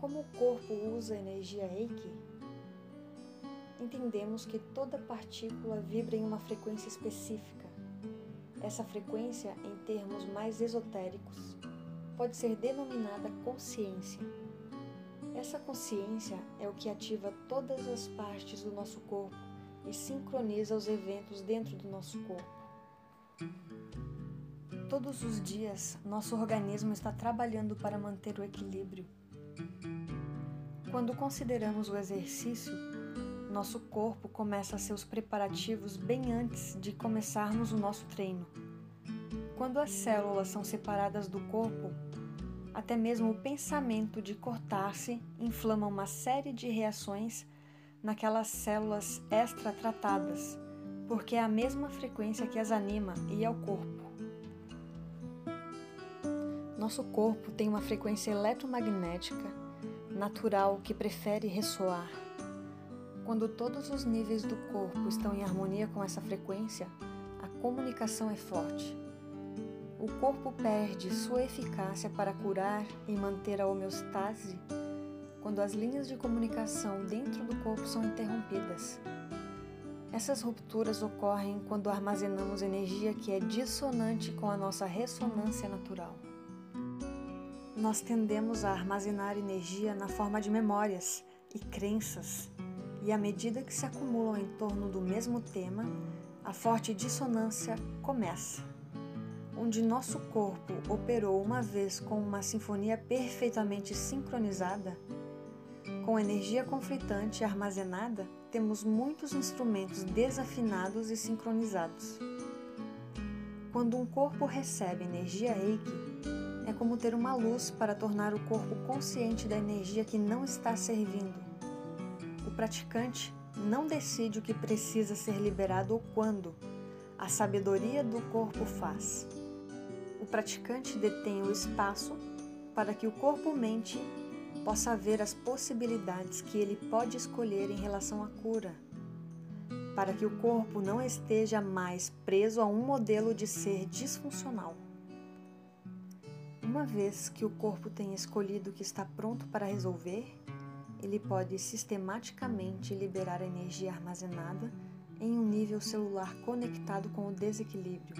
Como o corpo usa energia Reiki? Entendemos que toda partícula vibra em uma frequência específica. Essa frequência, em termos mais esotéricos, pode ser denominada consciência. Essa consciência é o que ativa todas as partes do nosso corpo e sincroniza os eventos dentro do nosso corpo. Todos os dias, nosso organismo está trabalhando para manter o equilíbrio. Quando consideramos o exercício, nosso corpo começa seus preparativos bem antes de começarmos o nosso treino. Quando as células são separadas do corpo, até mesmo o pensamento de cortar-se inflama uma série de reações naquelas células extra-tratadas, porque é a mesma frequência que as anima e é o corpo. Nosso corpo tem uma frequência eletromagnética natural que prefere ressoar. Quando todos os níveis do corpo estão em harmonia com essa frequência, a comunicação é forte. O corpo perde sua eficácia para curar e manter a homeostase quando as linhas de comunicação dentro do corpo são interrompidas. Essas rupturas ocorrem quando armazenamos energia que é dissonante com a nossa ressonância natural nós tendemos a armazenar energia na forma de memórias e crenças, e à medida que se acumulam em torno do mesmo tema, a forte dissonância começa. Onde nosso corpo operou uma vez com uma sinfonia perfeitamente sincronizada, com energia conflitante armazenada, temos muitos instrumentos desafinados e sincronizados. Quando um corpo recebe energia Reiki, como ter uma luz para tornar o corpo consciente da energia que não está servindo. O praticante não decide o que precisa ser liberado ou quando. A sabedoria do corpo faz. O praticante detém o espaço para que o corpo-mente possa ver as possibilidades que ele pode escolher em relação à cura, para que o corpo não esteja mais preso a um modelo de ser disfuncional. Uma vez que o corpo tem escolhido que está pronto para resolver, ele pode sistematicamente liberar a energia armazenada em um nível celular conectado com o desequilíbrio.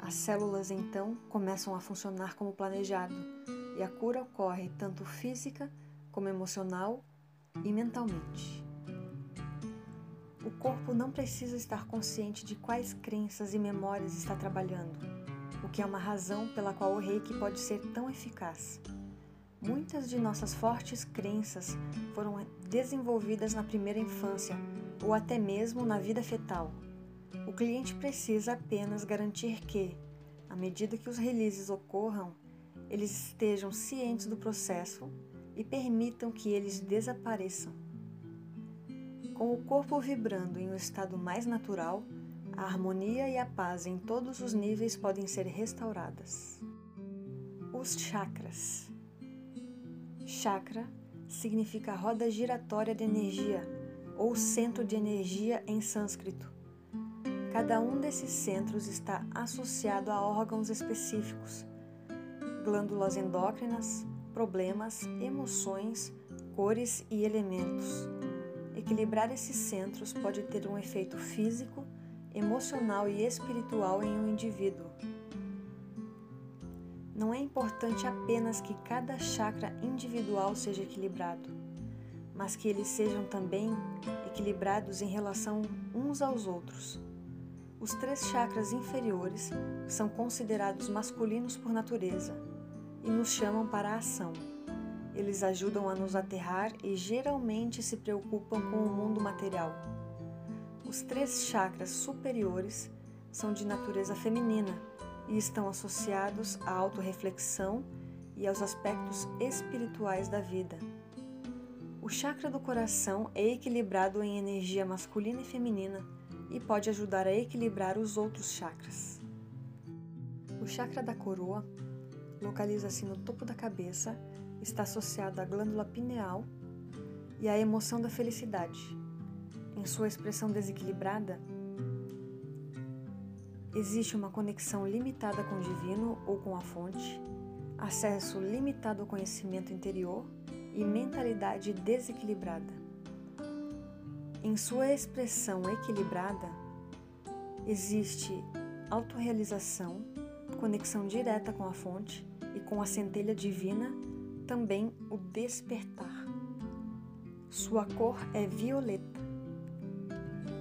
As células então começam a funcionar como planejado e a cura ocorre tanto física como emocional e mentalmente. O corpo não precisa estar consciente de quais crenças e memórias está trabalhando o que é uma razão pela qual o reiki pode ser tão eficaz. Muitas de nossas fortes crenças foram desenvolvidas na primeira infância ou até mesmo na vida fetal. O cliente precisa apenas garantir que, à medida que os releases ocorram, eles estejam cientes do processo e permitam que eles desapareçam. Com o corpo vibrando em um estado mais natural, a harmonia e a paz em todos os níveis podem ser restauradas. Os chakras. Chakra significa roda giratória de energia ou centro de energia em sânscrito. Cada um desses centros está associado a órgãos específicos, glândulas endócrinas, problemas, emoções, cores e elementos. Equilibrar esses centros pode ter um efeito físico emocional e espiritual em um indivíduo. Não é importante apenas que cada chakra individual seja equilibrado, mas que eles sejam também equilibrados em relação uns aos outros. Os três chakras inferiores são considerados masculinos por natureza e nos chamam para a ação. Eles ajudam a nos aterrar e geralmente se preocupam com o mundo material. Os três chakras superiores são de natureza feminina e estão associados à autorreflexão e aos aspectos espirituais da vida. O chakra do coração é equilibrado em energia masculina e feminina e pode ajudar a equilibrar os outros chakras. O chakra da coroa localiza-se no topo da cabeça, está associado à glândula pineal e à emoção da felicidade em sua expressão desequilibrada, existe uma conexão limitada com o divino ou com a fonte, acesso limitado ao conhecimento interior e mentalidade desequilibrada. Em sua expressão equilibrada, existe autorrealização, conexão direta com a fonte e com a centelha divina, também o despertar. Sua cor é violeta.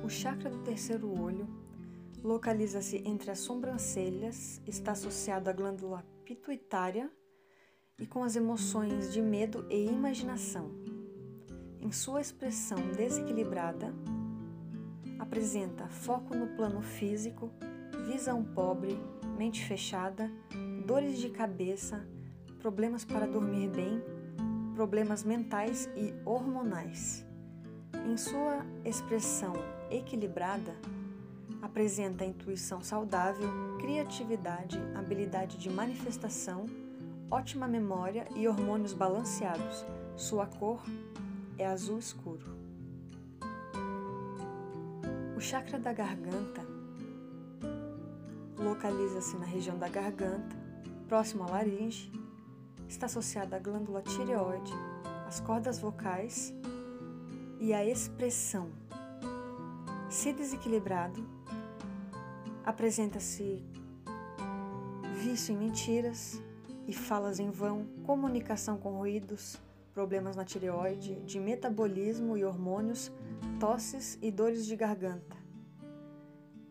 O chakra do terceiro olho localiza-se entre as sobrancelhas, está associado à glândula pituitária e com as emoções de medo e imaginação. Em sua expressão desequilibrada, apresenta foco no plano físico, visão pobre, mente fechada, dores de cabeça, problemas para dormir bem, problemas mentais e hormonais. Em sua expressão equilibrada, apresenta intuição saudável, criatividade, habilidade de manifestação, ótima memória e hormônios balanceados. Sua cor é azul escuro. O chakra da garganta localiza-se na região da garganta, próximo à laringe, está associado à glândula tireoide, às cordas vocais e à expressão. Se desequilibrado, apresenta-se vício em mentiras e falas em vão, comunicação com ruídos, problemas na tireoide, de metabolismo e hormônios, tosses e dores de garganta.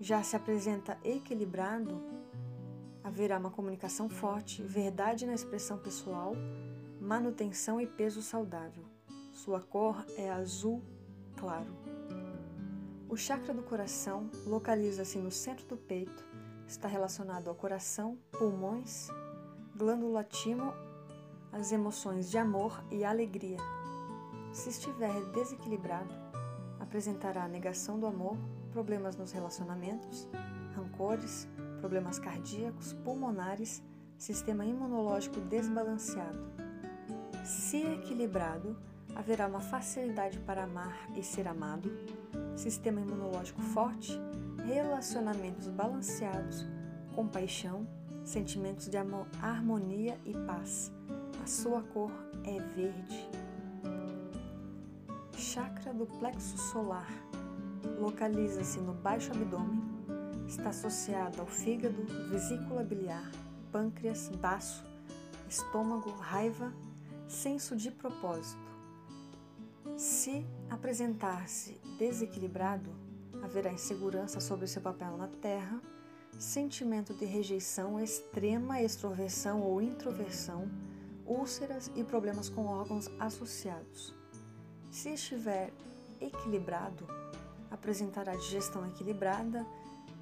Já se apresenta equilibrado, haverá uma comunicação forte, verdade na expressão pessoal, manutenção e peso saudável. Sua cor é azul claro. O chakra do coração localiza-se no centro do peito, está relacionado ao coração, pulmões, glândula timo as emoções de amor e alegria. Se estiver desequilibrado, apresentará negação do amor, problemas nos relacionamentos, rancores, problemas cardíacos, pulmonares, sistema imunológico desbalanceado. Se equilibrado, haverá uma facilidade para amar e ser amado, sistema imunológico forte, relacionamentos balanceados, compaixão, sentimentos de amor, harmonia e paz a sua cor é verde. Chakra do plexo solar localiza-se no baixo abdômen, está associado ao fígado, vesícula biliar, pâncreas, baço, estômago, raiva, senso de propósito. Se apresentar-se desequilibrado, haverá insegurança sobre seu papel na Terra, sentimento de rejeição, extrema extroversão ou introversão úlceras e problemas com órgãos associados. Se estiver equilibrado, apresentará digestão equilibrada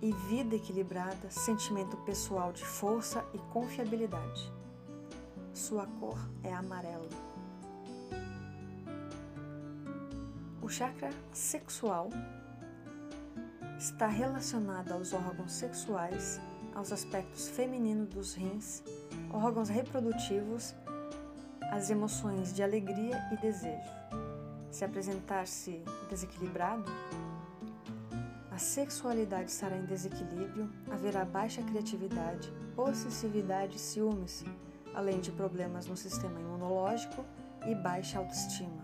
e vida equilibrada, sentimento pessoal de força e confiabilidade. Sua cor é amarelo. O chakra sexual está relacionado aos órgãos sexuais, aos aspectos femininos dos rins, órgãos reprodutivos as emoções de alegria e desejo. Se apresentar-se desequilibrado, a sexualidade estará em desequilíbrio, haverá baixa criatividade, possessividade e ciúmes, além de problemas no sistema imunológico e baixa autoestima.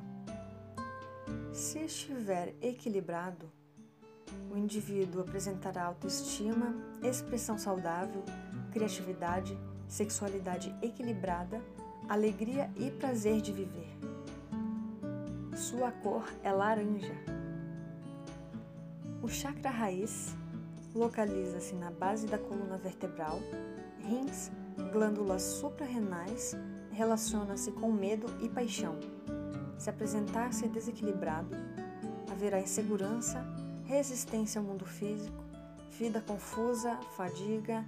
Se estiver equilibrado, o indivíduo apresentará autoestima, expressão saudável, criatividade, sexualidade equilibrada, alegria e prazer de viver. Sua cor é laranja. O chakra raiz localiza-se na base da coluna vertebral, rins, glândulas suprarrenais, relaciona-se com medo e paixão. Se apresentar-se desequilibrado, haverá insegurança, resistência ao mundo físico, vida confusa, fadiga,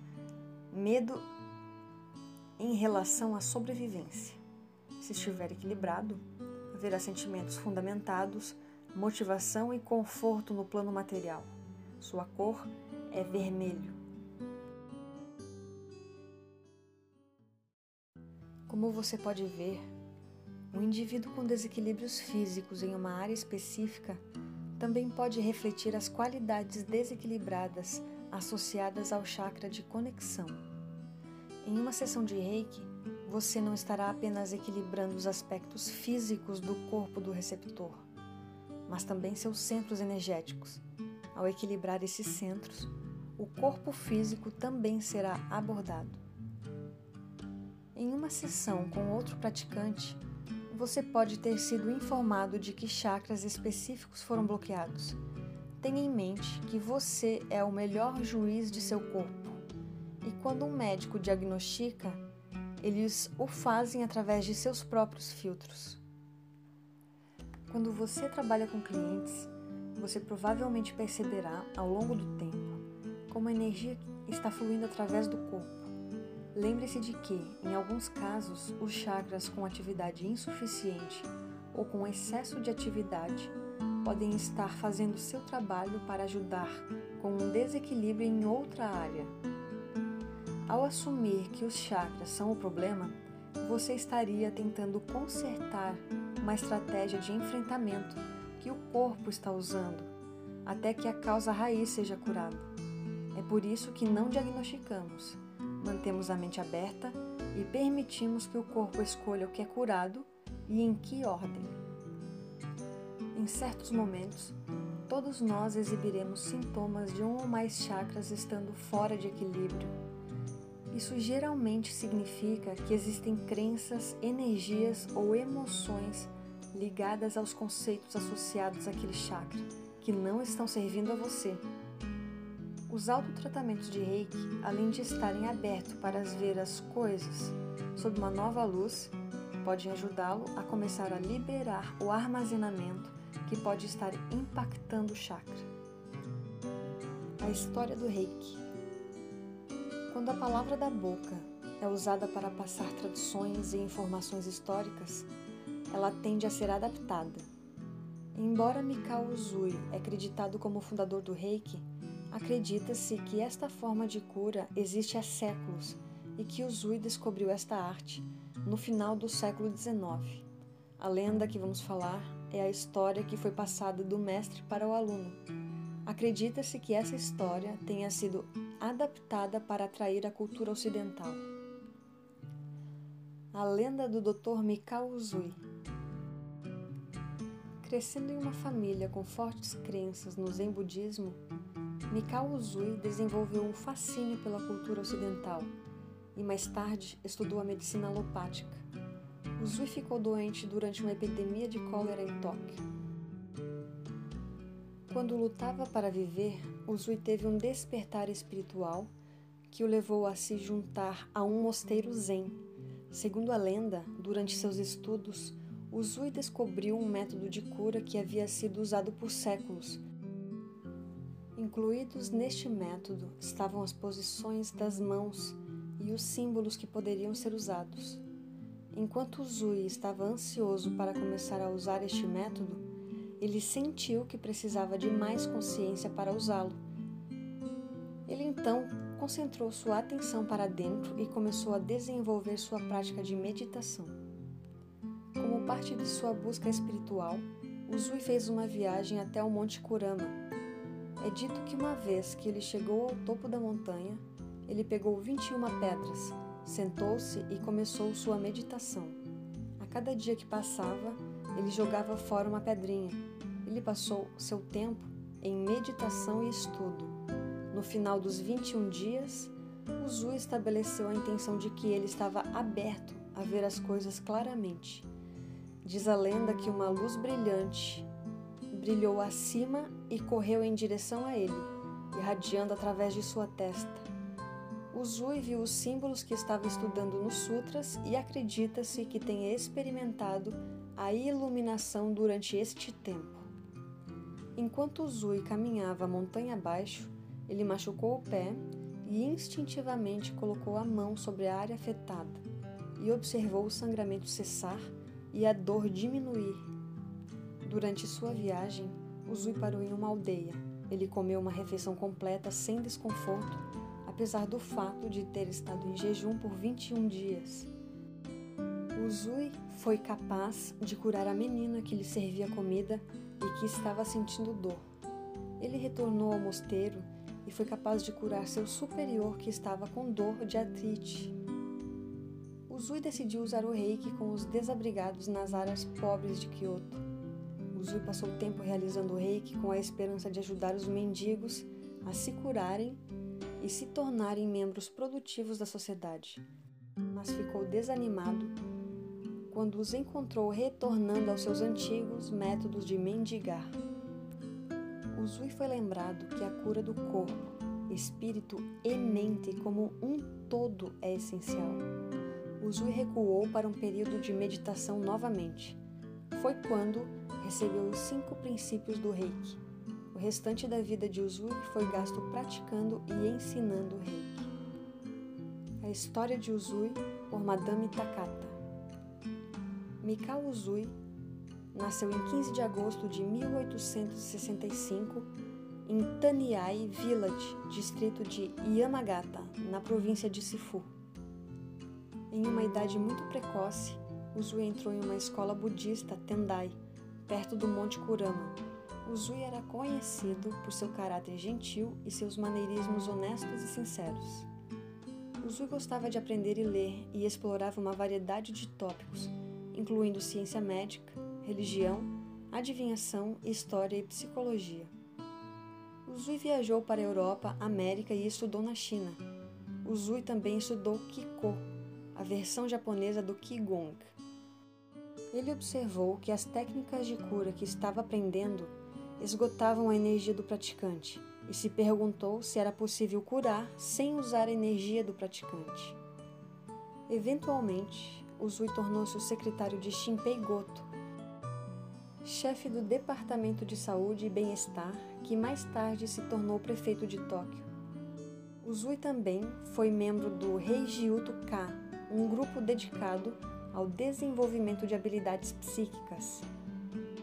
medo em relação à sobrevivência. Se estiver equilibrado, haverá sentimentos fundamentados, motivação e conforto no plano material. Sua cor é vermelho. Como você pode ver, um indivíduo com desequilíbrios físicos em uma área específica também pode refletir as qualidades desequilibradas associadas ao chakra de conexão. Em uma sessão de reiki, você não estará apenas equilibrando os aspectos físicos do corpo do receptor, mas também seus centros energéticos. Ao equilibrar esses centros, o corpo físico também será abordado. Em uma sessão com outro praticante, você pode ter sido informado de que chakras específicos foram bloqueados. Tenha em mente que você é o melhor juiz de seu corpo. E quando um médico diagnostica, eles o fazem através de seus próprios filtros. Quando você trabalha com clientes, você provavelmente perceberá ao longo do tempo como a energia está fluindo através do corpo. Lembre-se de que, em alguns casos, os chakras com atividade insuficiente ou com excesso de atividade podem estar fazendo seu trabalho para ajudar com um desequilíbrio em outra área. Ao assumir que os chakras são o problema, você estaria tentando consertar uma estratégia de enfrentamento que o corpo está usando até que a causa raiz seja curada. É por isso que não diagnosticamos, mantemos a mente aberta e permitimos que o corpo escolha o que é curado e em que ordem. Em certos momentos, todos nós exibiremos sintomas de um ou mais chakras estando fora de equilíbrio. Isso geralmente significa que existem crenças, energias ou emoções ligadas aos conceitos associados àquele chakra que não estão servindo a você. Os autotratamentos de Reiki, além de estarem abertos para ver as coisas sob uma nova luz, podem ajudá-lo a começar a liberar o armazenamento que pode estar impactando o chakra. A história do Reiki. Quando a palavra da boca é usada para passar traduções e informações históricas, ela tende a ser adaptada. Embora Mikao Uzui é acreditado como fundador do Reiki, Acredita-se que esta forma de cura existe há séculos e que Uzui descobriu esta arte no final do século XIX. A lenda que vamos falar é a história que foi passada do mestre para o aluno. Acredita-se que essa história tenha sido adaptada para atrair a cultura ocidental. A lenda do Dr. Mikao Uzui. Crescendo em uma família com fortes crenças no Zen budismo, Mikao Uzui desenvolveu um fascínio pela cultura ocidental e mais tarde estudou a medicina alopática. Uzui ficou doente durante uma epidemia de cólera em Tóquio. Quando lutava para viver, Uzui teve um despertar espiritual que o levou a se juntar a um mosteiro zen. Segundo a lenda, durante seus estudos, Uzui descobriu um método de cura que havia sido usado por séculos Incluídos neste método estavam as posições das mãos e os símbolos que poderiam ser usados. Enquanto Zui estava ansioso para começar a usar este método, ele sentiu que precisava de mais consciência para usá-lo. Ele então concentrou sua atenção para dentro e começou a desenvolver sua prática de meditação. Como parte de sua busca espiritual, Uzui fez uma viagem até o Monte Kurama, é dito que uma vez que ele chegou ao topo da montanha, ele pegou 21 pedras, sentou-se e começou sua meditação. A cada dia que passava, ele jogava fora uma pedrinha. Ele passou seu tempo em meditação e estudo. No final dos 21 dias, o Zu estabeleceu a intenção de que ele estava aberto a ver as coisas claramente. Diz a lenda que uma luz brilhante brilhou acima e correu em direção a ele, irradiando através de sua testa. Uzui viu os símbolos que estava estudando nos sutras e acredita-se que tenha experimentado a iluminação durante este tempo. Enquanto Uzui caminhava montanha abaixo, ele machucou o pé e instintivamente colocou a mão sobre a área afetada e observou o sangramento cessar e a dor diminuir Durante sua viagem, Uzui parou em uma aldeia. Ele comeu uma refeição completa sem desconforto, apesar do fato de ter estado em jejum por 21 dias. Uzui foi capaz de curar a menina que lhe servia comida e que estava sentindo dor. Ele retornou ao mosteiro e foi capaz de curar seu superior que estava com dor de artrite. Uzui decidiu usar o reiki com os desabrigados nas áreas pobres de Kyoto. Uzui passou tempo realizando reiki com a esperança de ajudar os mendigos a se curarem e se tornarem membros produtivos da sociedade, mas ficou desanimado quando os encontrou retornando aos seus antigos métodos de mendigar. Uzui foi lembrado que a cura do corpo, espírito e mente como um todo é essencial. Uzui recuou para um período de meditação novamente. Foi quando recebeu os cinco princípios do Reiki. O restante da vida de Uzui foi gasto praticando e ensinando o Reiki. A história de Uzui por Madame Takata. Mikao Uzui nasceu em 15 de agosto de 1865 em Taniai Village, distrito de Yamagata, na província de Sifu. Em uma idade muito precoce, Uzui entrou em uma escola budista Tendai, perto do Monte Kurama. Uzui era conhecido por seu caráter gentil e seus maneirismos honestos e sinceros. Uzui gostava de aprender e ler e explorava uma variedade de tópicos, incluindo ciência médica, religião, adivinhação, história e psicologia. Uzui viajou para a Europa, América e estudou na China. Uzui também estudou Kiko, a versão japonesa do Qigong. Ele observou que as técnicas de cura que estava aprendendo esgotavam a energia do praticante e se perguntou se era possível curar sem usar a energia do praticante. Eventualmente, Uzui tornou-se o secretário de Shinpei Goto, chefe do Departamento de Saúde e Bem-Estar, que mais tarde se tornou prefeito de Tóquio. Uzui também foi membro do Reijiuto Ka, um grupo dedicado ao desenvolvimento de habilidades psíquicas.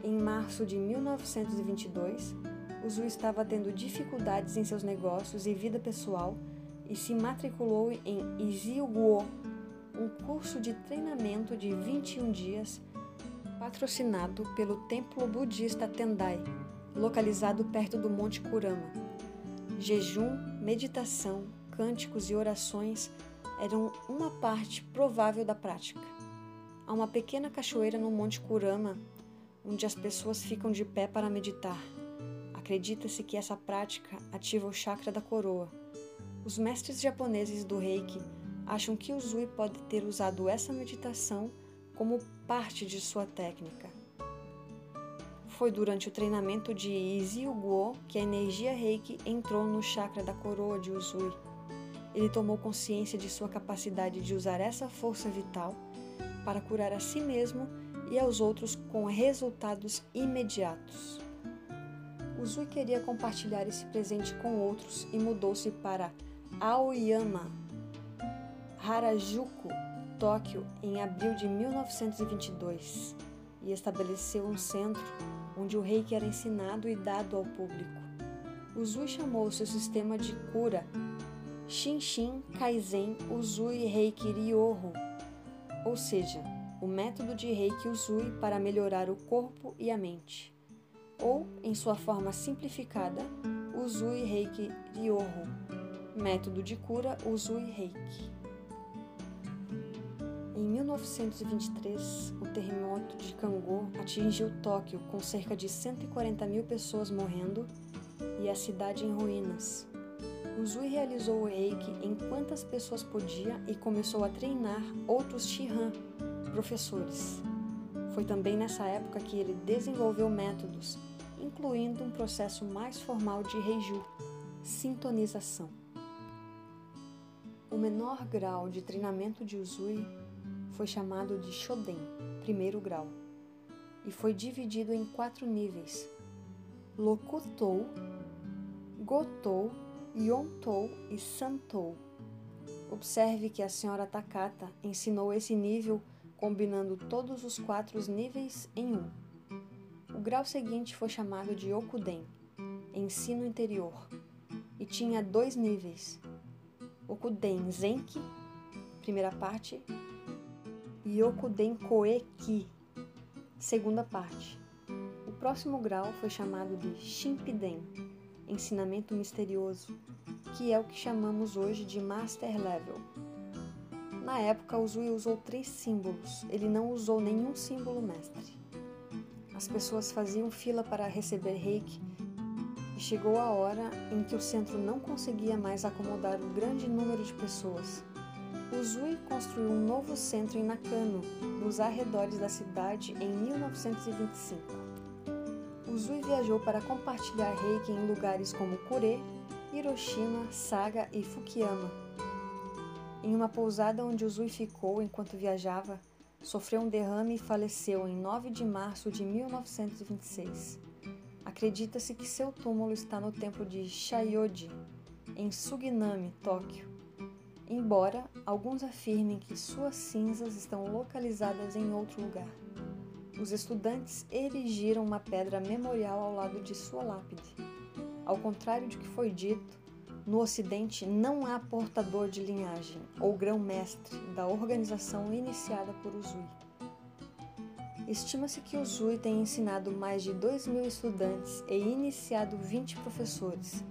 Em março de 1922, Uzui estava tendo dificuldades em seus negócios e vida pessoal e se matriculou em Iziuguo, um curso de treinamento de 21 dias patrocinado pelo templo budista Tendai, localizado perto do Monte Kurama. Jejum, meditação, cânticos e orações eram uma parte provável da prática. Há uma pequena cachoeira no Monte Kurama onde as pessoas ficam de pé para meditar. Acredita-se que essa prática ativa o chakra da coroa. Os mestres japoneses do Reiki acham que o Zui pode ter usado essa meditação como parte de sua técnica. Foi durante o treinamento de Izzy Guo que a energia Reiki entrou no chakra da coroa de Uzui. Ele tomou consciência de sua capacidade de usar essa força vital para curar a si mesmo e aos outros com resultados imediatos. Uzui queria compartilhar esse presente com outros e mudou-se para Aoyama, Harajuku, Tóquio, em abril de 1922 e estabeleceu um centro onde o reiki era ensinado e dado ao público. Uzui chamou seu sistema de cura Shinshin Kaizen Uzui Reiki Ryoho, ou seja, o método de Reiki Uzui para melhorar o corpo e a mente, ou, em sua forma simplificada, Uzui Reiki Ryoho, método de cura Uzui Reiki. Em 1923, o terremoto de Kangô atingiu Tóquio com cerca de 140 mil pessoas morrendo e a cidade em ruínas. Uzui realizou o reiki em quantas pessoas podia e começou a treinar outros Shihan, professores. Foi também nessa época que ele desenvolveu métodos, incluindo um processo mais formal de Reiju, sintonização. O menor grau de treinamento de Uzui foi chamado de Shoden, primeiro grau, e foi dividido em quatro níveis: Lokutou, Gotou, Yontou e Santou. Observe que a senhora Takata ensinou esse nível combinando todos os quatro níveis em um. O grau seguinte foi chamado de Okuden, ensino interior, e tinha dois níveis: Okuden Zenki, primeira parte, Yokuden Koeki, segunda parte. O próximo grau foi chamado de Shimpiden, ensinamento misterioso, que é o que chamamos hoje de Master Level. Na época, Uzui usou três símbolos. Ele não usou nenhum símbolo mestre. As pessoas faziam fila para receber reiki e chegou a hora em que o centro não conseguia mais acomodar o grande número de pessoas. Uzui construiu um novo centro em Nakano, nos arredores da cidade, em 1925. Uzui viajou para compartilhar reiki em lugares como Kure, Hiroshima, Saga e Fukuyama. Em uma pousada onde Uzui ficou enquanto viajava, sofreu um derrame e faleceu em 9 de março de 1926. Acredita-se que seu túmulo está no templo de Shaiyoji, em Suginami, Tóquio. Embora alguns afirmem que suas cinzas estão localizadas em outro lugar. Os estudantes erigiram uma pedra memorial ao lado de sua lápide. Ao contrário de que foi dito, no Ocidente não há portador de linhagem ou grão-mestre da organização iniciada por Uzui. Estima-se que Uzui tenha ensinado mais de 2 mil estudantes e iniciado 20 professores,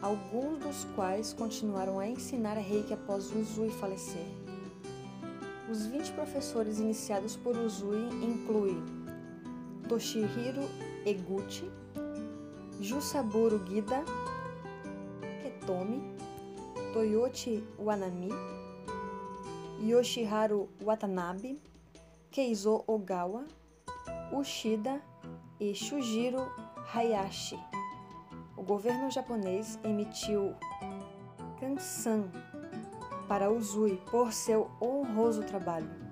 alguns dos quais continuaram a ensinar reiki após Uzui falecer. Os 20 professores iniciados por Uzui incluem Toshihiro Eguchi, Jusaburo Gida, Ketomi, Toyoshi Wanami, Yoshiharu Watanabe, Keizo Ogawa, Ushida e Shujiro Hayashi. O governo japonês emitiu Kansan para Uzui por seu honroso trabalho.